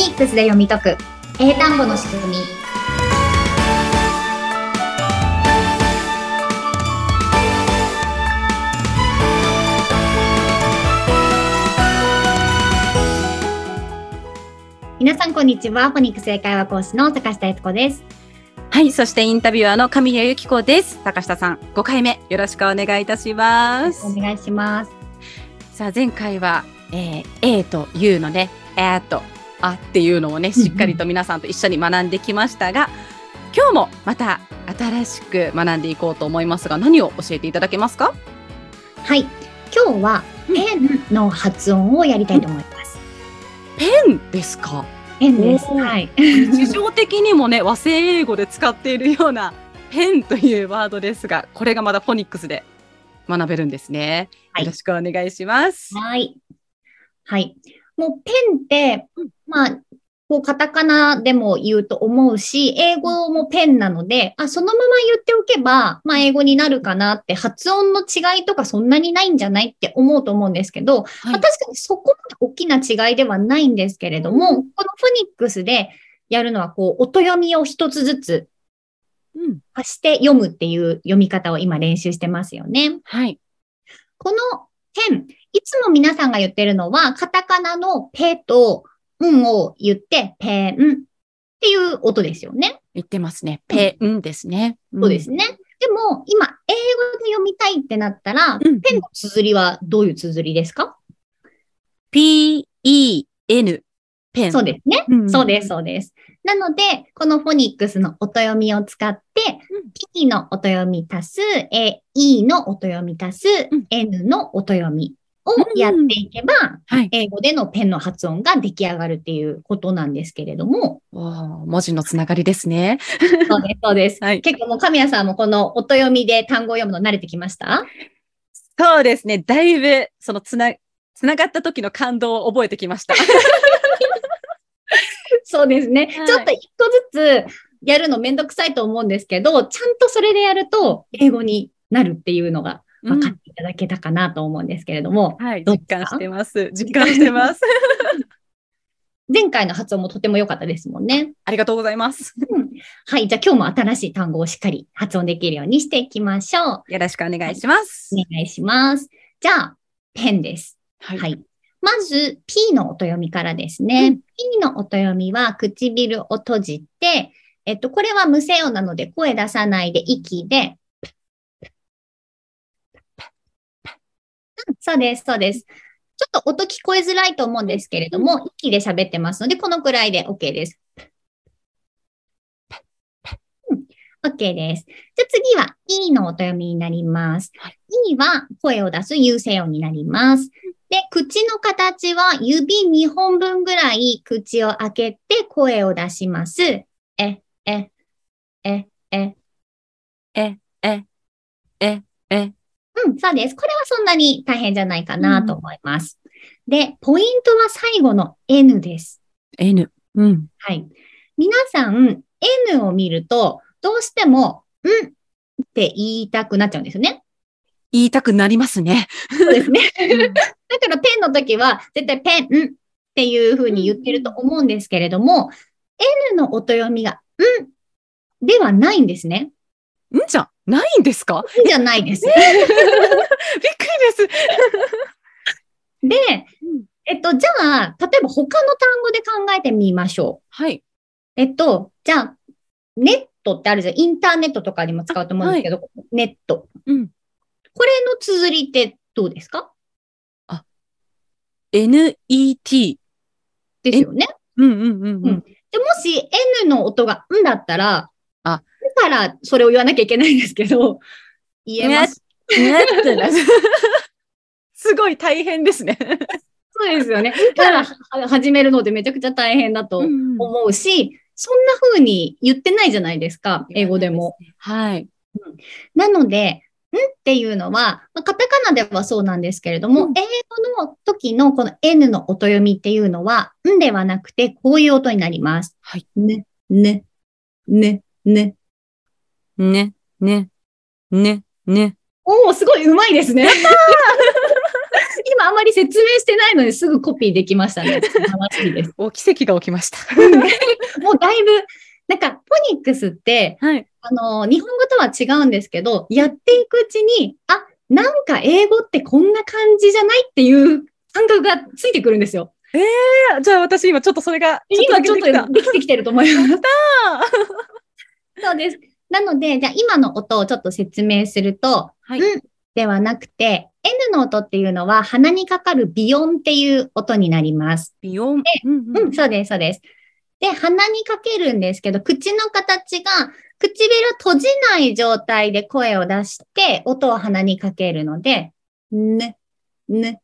ニックスで読み解く。英単語の仕組み。皆さんこんにちは。フォニックス英会話講師の坂下悦子です。はい、そしてインタビュアーの神谷由紀子です。高下さん、5回目よろしくお願いいたします。お願いします。さあ、前回は、えー、A と U のね、A とあっていうのをね、しっかりと皆さんと一緒に学んできましたが、今日もまた新しく学んでいこうと思いますが、何を教えていただけますか？はい。今日はペンの発音をやりたいと思います、ペンですか？ペンです。はい。日常的にもね、和製英語で使っているようなペンというワードですが、これがまだフォニックスで学べるんですね。はい。よろしくお願いします。はい。はい。もうペンってうん、まあ、こうカタカナでも言うと思うし、英語もペンなので、あ、そのまま言っておけば、まあ英語になるかなって、発音の違いとかそんなにないんじゃないって思うと思うんですけど、はいまあ、確かにそこまで大きな違いではないんですけれども、このフォニックスでやるのは、こう、音読みを一つずつうん足して読むっていう読み方を今練習してますよね。はい。このペン、いつも皆さんが言ってるのは、カタカナのペとンを言って、ペンっていう音ですよね。言ってますね。ペンですね。そうですね。でも、今、英語で読みたいってなったら、うんペンの綴りはどういう綴りですか、P-E-N、ペン。そうですね。うんそうです、そうです。なので、このフォニックスの音読みを使って、うん P の音読み足す、え E の音読み足す、うん N の音読みをやっていけば、はい。英語でのペンの発音が出来上がるっていうことなんですけれども、文字のつながりですね。そうです、そうです。はい。結構もう神谷さんもこの音読みで単語を読むの慣れてきました？そうですね。だいぶ、そのつな、つながった時の感動を覚えてきました。そうですね。はいちょっと一個ずつやるのめんどくさいと思うんですけど、ちゃんとそれでやると英語になるっていうのが分かっていただけたかなと思うんですけれども、うんはい。実感してます。実感してます。前回の発音もとても良かったですもんね。ありがとうございます。はい。じゃあ今日も新しい単語をしっかり発音できるようにしていきましょう。よろしくお願いします。お願いします。じゃあ、ペンです。ははい。まず、P の音読みからですね。うん P の音読みは唇を閉じて、えっと、これは無声音なので声出さないで息で、う んそうです、そうです。ちょっと音聞こえづらいと思うんですけれども、息で喋ってますので、このくらいで OK です。うん OK です。じゃあ次は E の音読みになります。E は声を出す有声音になります。で、口の形は指2本分ぐらい口を開けて声を出します。え、え、え、え。え、え、え、え。うん、そうです。これはそんなに大変じゃないかなと思います。で、ポイントは最後の N です。N。うん。はい。皆さん、N を見ると、どうしても、んって言いたくなっちゃうんですよね。言いたくなりますね。そうですね。だからペンの時は絶対ペンっていう風に言ってると思うんですけれども、N の音読みがんではないんですね。んじゃないんですか？んじゃないです。びっくりです。でうん、えっと、じゃあ、例えば他の単語で考えてみましょう。はい。えっと、じゃあ、ネットってあるじゃん。インターネットとかにも使うと思うんですけど、ネット。うん。これの綴りってどうですか？N-E-T。ですよね。うんうんうんううんん。でもし N の音がんだったら、あらそれを言わなきゃいけないんですけど、言えます。ねってな すごい大変ですね。そうですよね。んからは始めるのでめちゃくちゃ大変だと思うし、そんな風に言ってないじゃないですか、英語でも。。はい。なので、んっていうのは、まあカタカナではそうなんですけれども、うん英語の時のこの N の音読みっていうのは、んではなくて、こういう音になります。はい。ね、ね、ね、ね。ね、ね、ね、ね。おお、すごい上手いですね。今、あんまり説明してないのにすぐコピーできましたね。素晴らしいです。お、奇跡が起きました。もうだいぶ、なんか、ポニックスって、はい。あの、日本語とは違うんですけど、やっていくうちに、あ、なんか英語ってこんな感じじゃないっていう感覚がついてくるんですよ。じゃあ私今ちょっとそれが、今ちょっとできてきてると思います。そうです。なので、じゃあ今の音をちょっと説明すると、はいうんではなくて、N の音っていうのは鼻にかかるビヨンっていう音になります。ビヨン？うんう、ん、そうです、そうです。で、鼻にかけるんですけど、口の形が唇閉じない状態で声を出して、音を鼻にかけるので、ね、ね。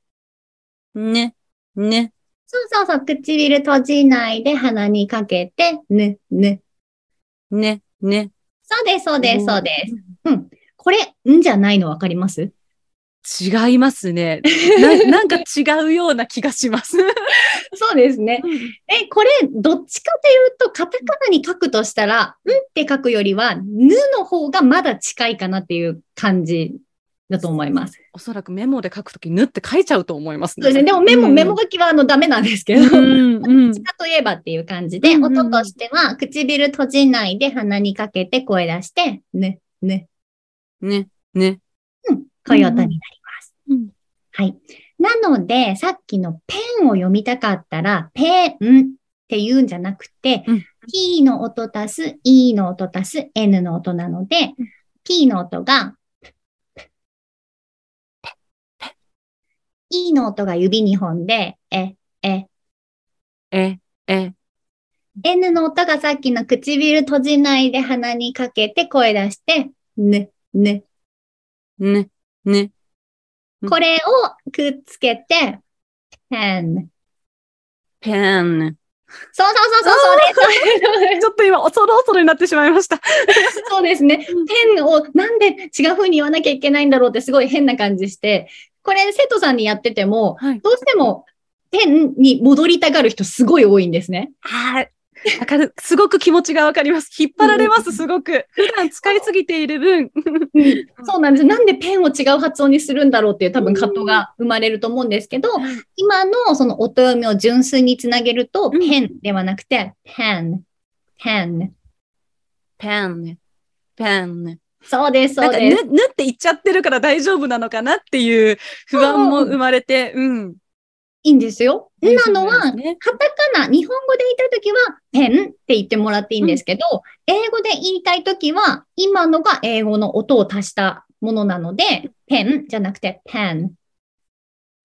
ね、ね、そうそうそう、唇閉じないで鼻にかけて、ね、ね。ね、ね。そうです、そうです、そうです。うん。これ、んじゃないのわかります？違いますね。ななんか違うような気がします。そうですね。え、これ、どっちかというと、カタカナに書くとしたら、んって書くよりは、ぬの方がまだ近いかなっていう感じだと思います。おそらくメモで書くとき、ぬって書いちゃうと思いますそうですね。でもメモ、うんメモ書きはあのダメなんですけど、うどっ ん、うんち。かといえばっていう感じで、うん音としては、唇閉じないで鼻にかけて声出して、ね、ね、ね、ね。うん、こういう音になります。うんはい。なので、さっきのペンを読みたかったら、ペンって言うんじゃなくて、うん P の音足す E の音足す N の音なので、うん P の音が、E の音が指2本で、え、え、え、え、N の音がさっきの唇閉じないで鼻にかけて声出して、ね、ね。ね、ね。うんこれをくっつけて、ペン。ペン。そうそうそうそう、そうです。ちょっと今、恐る恐るになってしまいました。そうですね。うんペンをなんで違う風に言わなきゃいけないんだろうってすごい変な感じして、これ生徒さんにやってても、はい。どうしてもペンに戻りたがる人すごい多いんですね。はい。わかる。すごく気持ちがわかります。引っ張られます、すごく。普段使いすぎている分。そうなんです。なんでペンを違う発音にするんだろうっていう多分葛藤が生まれると思うんですけど、今のその音読みを純粋につなげると、うんペンではなくて、ペン、ペン。ペンね。ペンね。そうです、なか、そうんです。ぬ、ぬって言っちゃってるから大丈夫なのかなっていう不安も生まれて、うん。いいんですよ。うんなのは、カタカナ、日本語で言いたいときは、ペンって言ってもらっていいんですけど、英語で言いたいときは、今のが英語の音を足したものなので、ペンじゃなくて、ペン。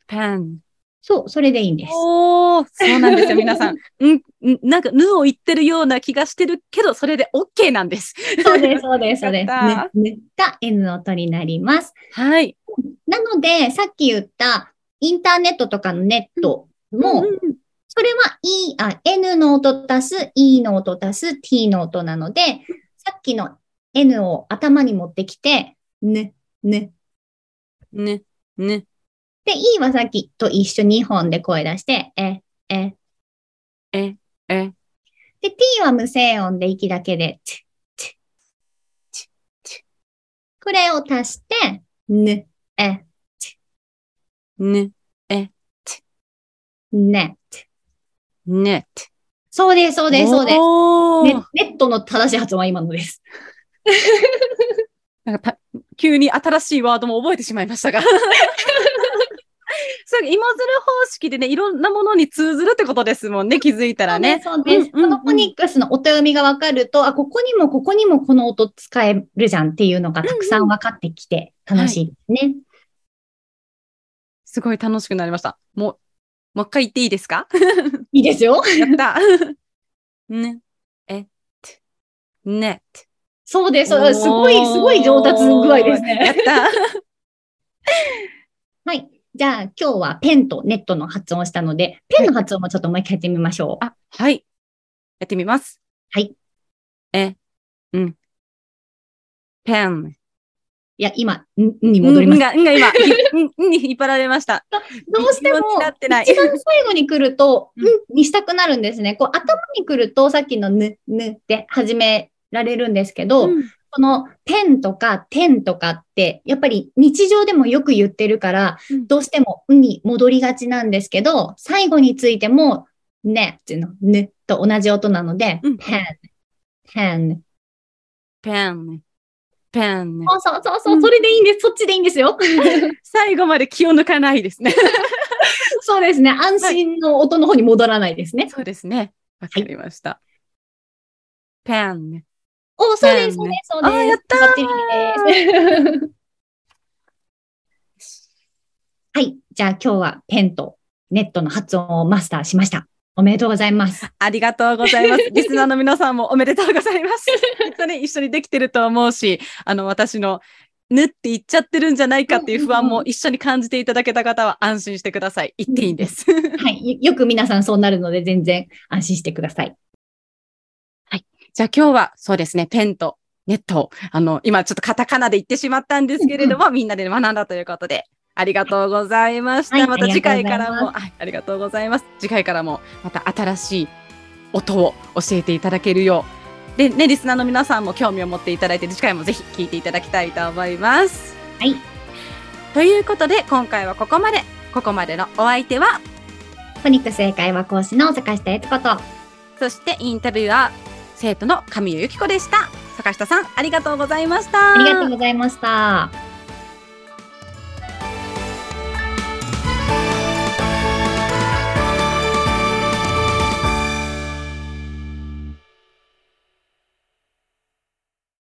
ペン。そう、それでいいんです。おー、そうなんですよ、皆さん。うん、んなんか、ぬを言ってるような気がしてるけど、それで OK なんです。そうです、そうです、そうです。ねが N の音になります。はい。なので、さっき言ったインターネットとかのネットも、うんうんそれは E、あ、N の音足す E の音足す T の音なので、さっきの N を頭に持ってきて、ね、ね。ね、ね、で、E はさっきと一緒2本で声出して、え、え。え、え、で、T は無声音で息だけで、チチチチこれを足して、ね、え、ね、ね。ね。そうです、そうです、そうです。おーね、ネットの正しい発音は今のです。なんかた急に新しいワードも覚えてしまいましたが。そう、芋づる方式でね、いろんなものに通ずるってことですもんね、気づいたらね。そうです。そうんうのフォニックスの音読みがわかると、あ、ここにもここにもこの音使えるじゃんっていうのがたくさん分かってきて楽しいですね。すごい楽しくなりました。もう、もう一回言っていいですか？いいですよ。やった。ね、え、て、ね、てそうです。すすごい、すごい上達具合ですやっね。た。はい。じゃあ今日はペンとネットの発音をしたので、ペンの発音もちょっともう一回やってみましょう。あ、はい。やってみます。はい。え、うん。ペン。いや、今、んんに戻りまんした。が、んが今、んんに引っ張られました。どうしても一番最後に来ると、うんんにしたくなるんですね。こう頭に来るとさっきのぬ、ぬって始められるんですけど、うんこのペンとかテンとかって、やっぱり日常でもよく言ってるから、うんどうしてもうに戻りがちなんですけど、最後についても、ねっていうの、ねと同じ音なので、うんペン、ペン。ペン、ペン。そうそうそうそう、うんそれでいいんです。そっちでいいんですよ。最後まで気を抜かないですね。そうですね。安心の音の方に戻らないですね。そうですね。わかりました。ペン。お、そうです、そうです、そうです。あーやったーバッチリです。はい。じゃあ今日はペンとネットの発音をマスターしました。おめでとうございます。ありがとうございます。リスナーの皆さんもおめでとうございます。きっとね、一緒にできてると思うし、あの、私の、ぬって言っちゃってるんじゃないかっていう不安も一緒に感じていただけた方は安心してください。言っていいんです。はい。よく皆さんそうなるので全然安心してください。じゃあ今日はそうですね、ペンとネットを、あの、今ちょっとカタカナで言ってしまったんですけれども、みんなで学んだということで、ありがとうございました。はいまた次回からも、はいありがとうございます。次回からも、また新しい音を教えていただけるよう、で、ね、リスナーの皆さんも興味を持っていただいて、次回もぜひ聞いていただきたいと思います。はい。ということで、今回はここまで。ここまでのお相手は、フォニック正解は講師の坂下悦子と、そしてインタビュアー、生徒の神谷由紀子でした。坂下さん、ありがとうございました。ありがとうございました。